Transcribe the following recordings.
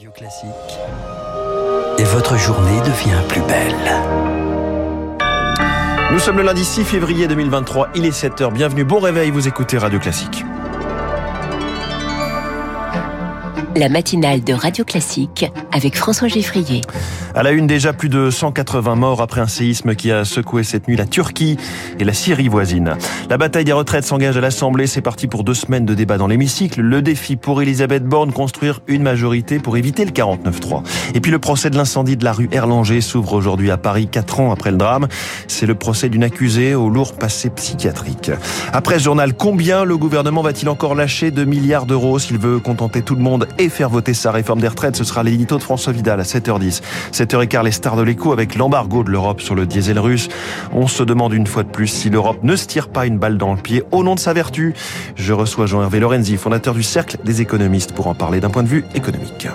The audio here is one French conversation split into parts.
Radio Classique. Et votre journée devient plus belle. Nous sommes le lundi 6 février 2023, il est 7h, bienvenue, bon réveil, vous écoutez Radio Classique. La matinale de Radio Classique avec François Geffrier. À la une déjà plus de 180 morts après un séisme qui a secoué cette nuit la Turquie et la Syrie voisine. La bataille des retraites s'engage à l'Assemblée, c'est parti pour deux semaines de débat dans l'hémicycle. Le défi pour Elisabeth Borne, construire une majorité pour éviter le 49-3. Et puis le procès de l'incendie de la rue Erlanger s'ouvre aujourd'hui à Paris, quatre ans après le drame. C'est le procès d'une accusée au lourd passé psychiatrique. Après ce journal, combien le gouvernement va-t-il encore lâcher de milliards d'euros s'il veut contenter tout le monde et faire voter sa réforme des retraites Ce sera l'édito de François Vidal à 7h10. 7h15, les stars de l'écho avec l'embargo de l'Europe sur le diesel russe. On se demande une fois de plus si l'Europe ne se tire pas une balle dans le pied au nom de sa vertu. Je reçois Jean-Hervé Lorenzi, fondateur du Cercle des économistes, pour en parler d'un point de vue économique.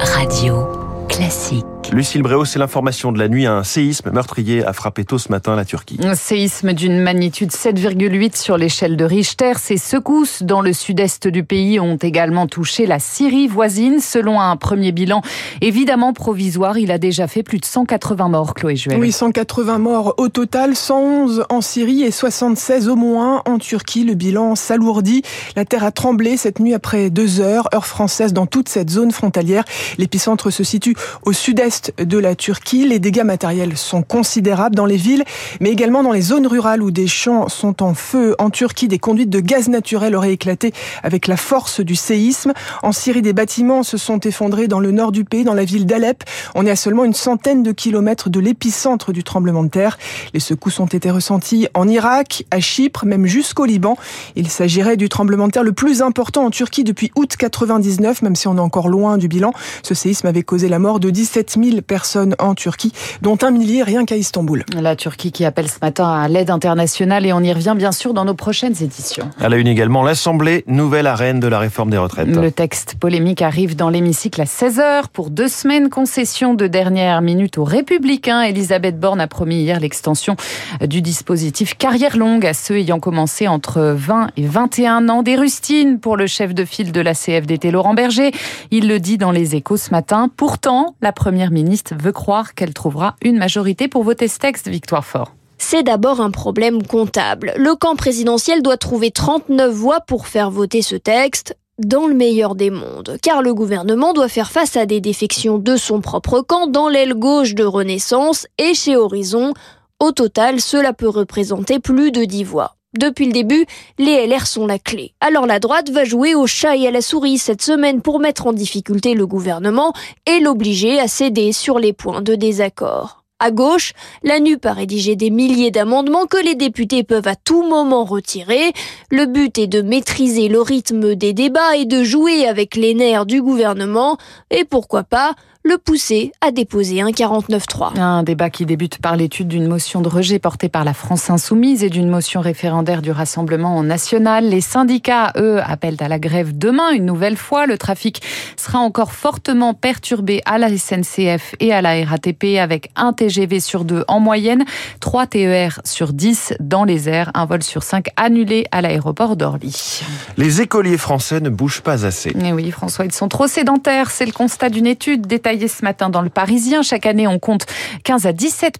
Radio Classique. Lucille Bréau, c'est l'information de la nuit. Un séisme meurtrier a frappé tôt ce matin la Turquie. Un séisme d'une magnitude 7,8 sur l'échelle de Richter. Ces secousses dans le sud-est du pays ont également touché la Syrie voisine. Selon un premier bilan évidemment provisoire, il a déjà fait plus de 180 morts, Chloé Juel. Oui, 180 morts au total, 111 en Syrie et 76 au moins en Turquie. Le bilan s'alourdit. La terre a tremblé cette nuit après deux heures, heure française, dans toute cette zone frontalière. L'épicentre se situe au sud-est de la Turquie. Les dégâts matériels sont considérables dans les villes, mais également dans les zones rurales où des champs sont en feu. En Turquie, des conduites de gaz naturel auraient éclaté avec la force du séisme. En Syrie, des bâtiments se sont effondrés dans le nord du pays, dans la ville d'Alep. On est à seulement une centaine de kilomètres de l'épicentre du tremblement de terre. Les secousses ont été ressenties en Irak, à Chypre, même jusqu'au Liban. Il s'agirait du tremblement de terre le plus important en Turquie depuis août 99, même si on est encore loin du bilan. Ce séisme avait causé la mort de 17 000 personnes en Turquie, dont un millier rien qu'à Istanbul. La Turquie qui appelle ce matin à l'aide internationale et on y revient bien sûr dans nos prochaines éditions. À la une également, l'Assemblée, nouvelle arène de la réforme des retraites. Le texte polémique arrive dans l'hémicycle à 16h pour deux semaines concession de dernière minute aux Républicains. Elisabeth Borne a promis hier l'extension du dispositif carrière longue à ceux ayant commencé entre 20 et 21 ans. Des rustines pour le chef de file de la CFDT, Laurent Berger. Il le dit dans les échos ce matin. Pourtant, la première ministre veut croire qu'elle trouvera une majorité pour voter ce texte, Victoire Fort. C'est d'abord un problème comptable. Le camp présidentiel doit trouver 39 voix pour faire voter ce texte dans le meilleur des mondes, car le gouvernement doit faire face à des défections de son propre camp dans l'aile gauche de Renaissance et chez Horizon. Au total, cela peut représenter plus de 10 voix. Depuis le début, les LR sont la clé. Alors la droite va jouer au chat et à la souris cette semaine pour mettre en difficulté le gouvernement et l'obliger à céder sur les points de désaccord. À gauche, la NUP a rédigé des milliers d'amendements que les députés peuvent à tout moment retirer. Le but est de maîtriser le rythme des débats et de jouer avec les nerfs du gouvernement et pourquoi pas le pousser à déposer un 49-3. Un débat qui débute par l'étude d'une motion de rejet portée par la France Insoumise et d'une motion référendaire du Rassemblement national. Les syndicats, eux, appellent à la grève demain une nouvelle fois. Le trafic sera encore fortement perturbé à la SNCF et à la RATP avec un TGV sur deux en moyenne, 3 TER sur 10 dans les airs, un vol sur 5 annulé à l'aéroport d'Orly. Les écoliers français ne bougent pas assez. Mais oui, François, ils sont trop sédentaires. C'est le constat d'une étude détaillée ce matin dans le Parisien. Chaque année, on compte 15 à 17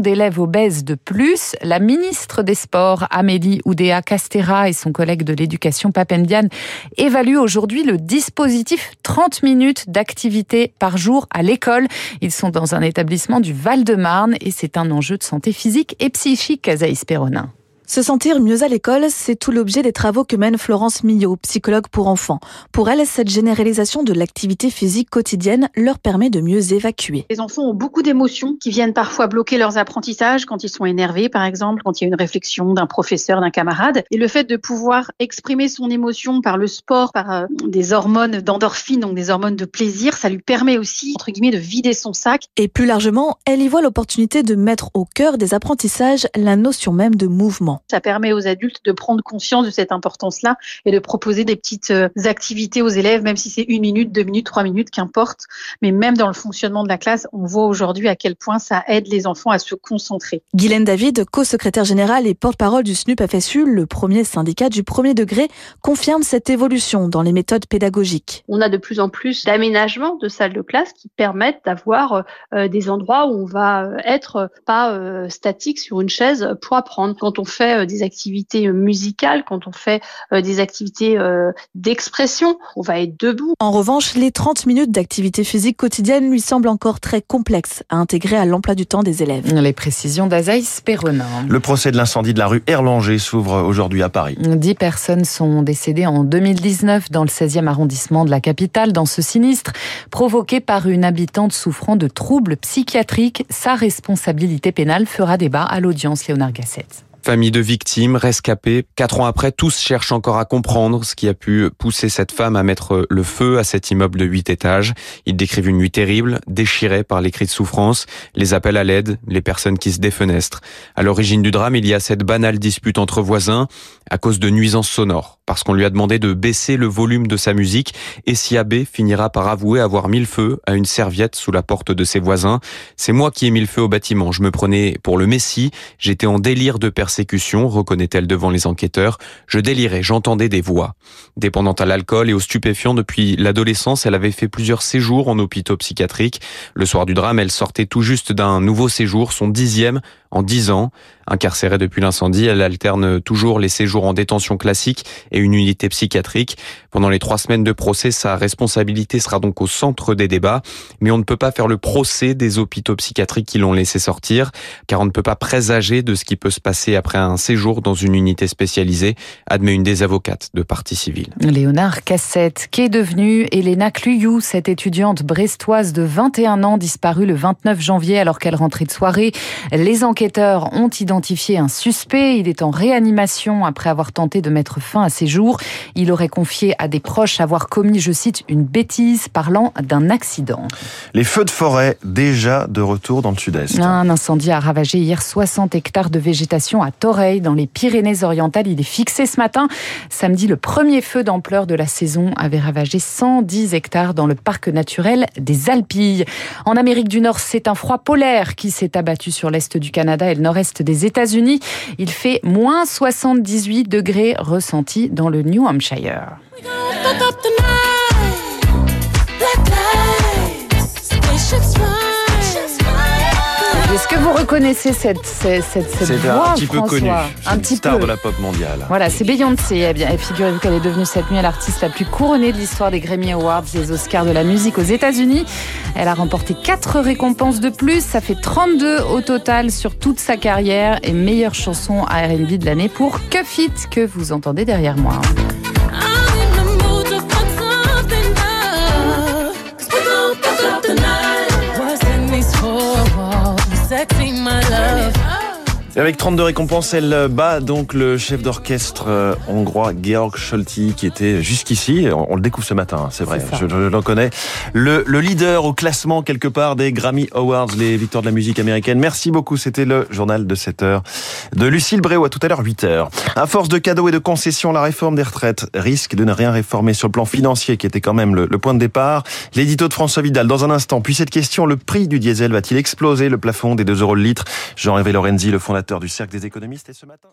d'élèves obèses de plus. La ministre des Sports, Amélie Oudéa Castera, et son collègue de l'éducation, Papendian, évaluent aujourd'hui le dispositif 30 minutes d'activité par jour à l'école. Ils sont dans un établissement du Val-de-Marne et c'est un enjeu de santé physique et psychique, Azaïs Perronin. Se sentir mieux à l'école, c'est tout l'objet des travaux que mène Florence Millot, psychologue pour enfants. Pour elle, cette généralisation de l'activité physique quotidienne leur permet de mieux évacuer. Les enfants ont beaucoup d'émotions qui viennent parfois bloquer leurs apprentissages quand ils sont énervés, par exemple, quand il y a une réflexion d'un professeur, d'un camarade. Et le fait de pouvoir exprimer son émotion par le sport, par euh, des hormones d'endorphine, donc des hormones de plaisir, ça lui permet aussi, entre guillemets, de vider son sac. Et plus largement, elle y voit l'opportunité de mettre au cœur des apprentissages la notion même de mouvement. Enfants. Ça permet aux adultes de prendre conscience de cette importance-là et de proposer des petites euh, activités aux élèves, même si c'est une minute, deux minutes, trois minutes, qu'importe. Mais même dans le fonctionnement de la classe, on voit aujourd'hui à quel point ça aide les enfants à se concentrer. Guylaine David, co-secrétaire générale et porte-parole du SNUP FSU, le premier syndicat du premier degré, confirme cette évolution dans les méthodes pédagogiques. On a de plus en plus d'aménagements de salles de classe qui permettent d'avoir euh, des endroits où on va être pas euh, statique sur une chaise pour apprendre. Quand on fait euh, des activités musicales, quand on fait des activités d'expression, on va être debout. En revanche, les 30 minutes d'activité physique quotidienne lui semblent encore très complexes à intégrer à l'emploi du temps des élèves. Les précisions d'Azaïs Perronin. Le procès de l'incendie de la rue Erlanger s'ouvre aujourd'hui à Paris. Dix personnes sont décédées en 2019 dans le 16e arrondissement de la capitale dans ce sinistre provoqué par une habitante souffrant de troubles psychiatriques. Sa responsabilité pénale fera débat à l'audience Léonard Gasset. Famille de victimes, rescapés, quatre ans après, tous cherchent encore à comprendre ce qui a pu pousser cette femme à mettre le feu à cet immeuble de huit étages. Ils décrivent une nuit terrible, déchirée par les cris de souffrance, les appels à l'aide, les personnes qui se défenestrent. À l'origine du drame, il y a cette banale dispute entre voisins à cause de nuisances sonores parce qu'on lui a demandé de baisser le volume de sa musique et Siabé finira par avouer avoir mis le feu à une serviette sous la porte de ses voisins. C'est moi qui ai mis le feu au bâtiment. Je me prenais pour le Messie. J'étais en délire de persécution, reconnaît-elle devant les enquêteurs. Je délirais, j'entendais des voix. Dépendante à l'alcool et aux stupéfiants depuis l'adolescence, elle avait fait plusieurs séjours en hôpitaux psychiatriques. Le soir du drame, elle sortait tout juste d'un nouveau séjour, son dixième en dix ans. Incarcérée depuis l'incendie, elle alterne toujours les séjours en détention classique et une unité psychiatrique. Pendant les trois semaines de procès, sa responsabilité sera donc au centre des débats. Mais on ne peut pas faire le procès des hôpitaux psychiatriques qui l'ont laissé sortir, car on ne peut pas présager de ce qui peut se passer après un séjour dans une unité spécialisée, admet une des avocates de partie civile. Léonard Cassette, qu'est devenue Elena Cluyou, cette étudiante brestoise de 21 ans disparue le 29 janvier alors qu'elle rentrait de soirée. Les enquêteurs ont identifié un suspect. Il est en réanimation après avoir tenté de mettre fin à ses jours. Il aurait confié à des proches avoir commis, je cite, une bêtise parlant d'un accident. Les feux de forêt déjà de retour dans le sud-est. Un incendie a ravagé hier 60 hectares de végétation à Toreil, dans les Pyrénées-Orientales. Il est fixé ce matin. Samedi, le premier feu d'ampleur de la saison avait ravagé 110 hectares dans le parc naturel des Alpilles. En Amérique du Nord, c'est un froid polaire qui s'est abattu sur l'est du Canada et le nord-est des États-Unis. Il fait moins 78 degrés ressentis dans le New Hampshire. Est-ce que vous reconnaissez cette, cette, cette, cette voix, un petit peu François connu. Un petit star peu. de la pop mondiale. Voilà, c'est Beyoncé. Eh bien, figurez-vous qu'elle est devenue cette nuit l'artiste la plus couronnée de l'histoire des Grammy Awards, des Oscars de la musique aux États-Unis. Elle a remporté quatre récompenses de plus. Ça fait 32 au total sur toute sa carrière et meilleure chanson à R&B de l'année pour Cuff It que vous entendez derrière moi. Et avec 32 récompenses, elle bat donc le chef d'orchestre euh, hongrois Georg Scholti qui était jusqu'ici, on, le découvre ce matin, hein, c'est vrai, je, je l'en connais, le, le leader au classement quelque part des Grammy Awards, les victoires de la musique américaine. Merci beaucoup, c'était le journal de 7 heures de Lucille Bréau, à tout à l'heure 8 heures. À force de cadeaux et de concessions, la réforme des retraites risque de ne rien réformer sur le plan financier qui était quand même le, le point de départ. L'édito de François Vidal dans un instant. Puis cette question, le prix du diesel va-t-il exploser le plafond des 2 euros le litre? Jean-Hervé Lorenzi, le fondateur du Cercle des économistes, est ce matin.